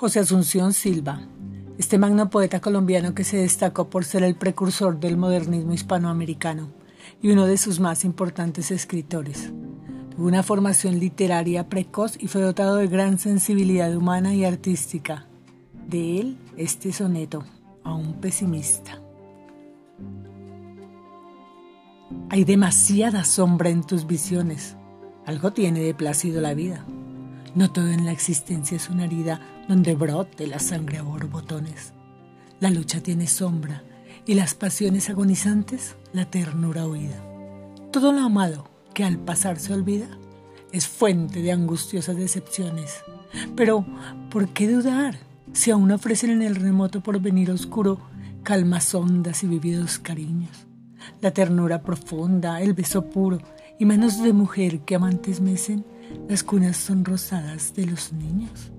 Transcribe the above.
José Asunción Silva, este magno poeta colombiano que se destacó por ser el precursor del modernismo hispanoamericano y uno de sus más importantes escritores. Tuvo una formación literaria precoz y fue dotado de gran sensibilidad humana y artística. De él, este soneto, a un pesimista. Hay demasiada sombra en tus visiones. Algo tiene de plácido la vida. No todo en la existencia es una herida donde brote la sangre a borbotones. La lucha tiene sombra y las pasiones agonizantes la ternura huida. Todo lo amado que al pasar se olvida es fuente de angustiosas decepciones. Pero, ¿por qué dudar si aún ofrecen en el remoto porvenir oscuro calmas hondas y vividos cariños? La ternura profunda, el beso puro y manos de mujer que amantes mecen las cunas son rosadas de los niños.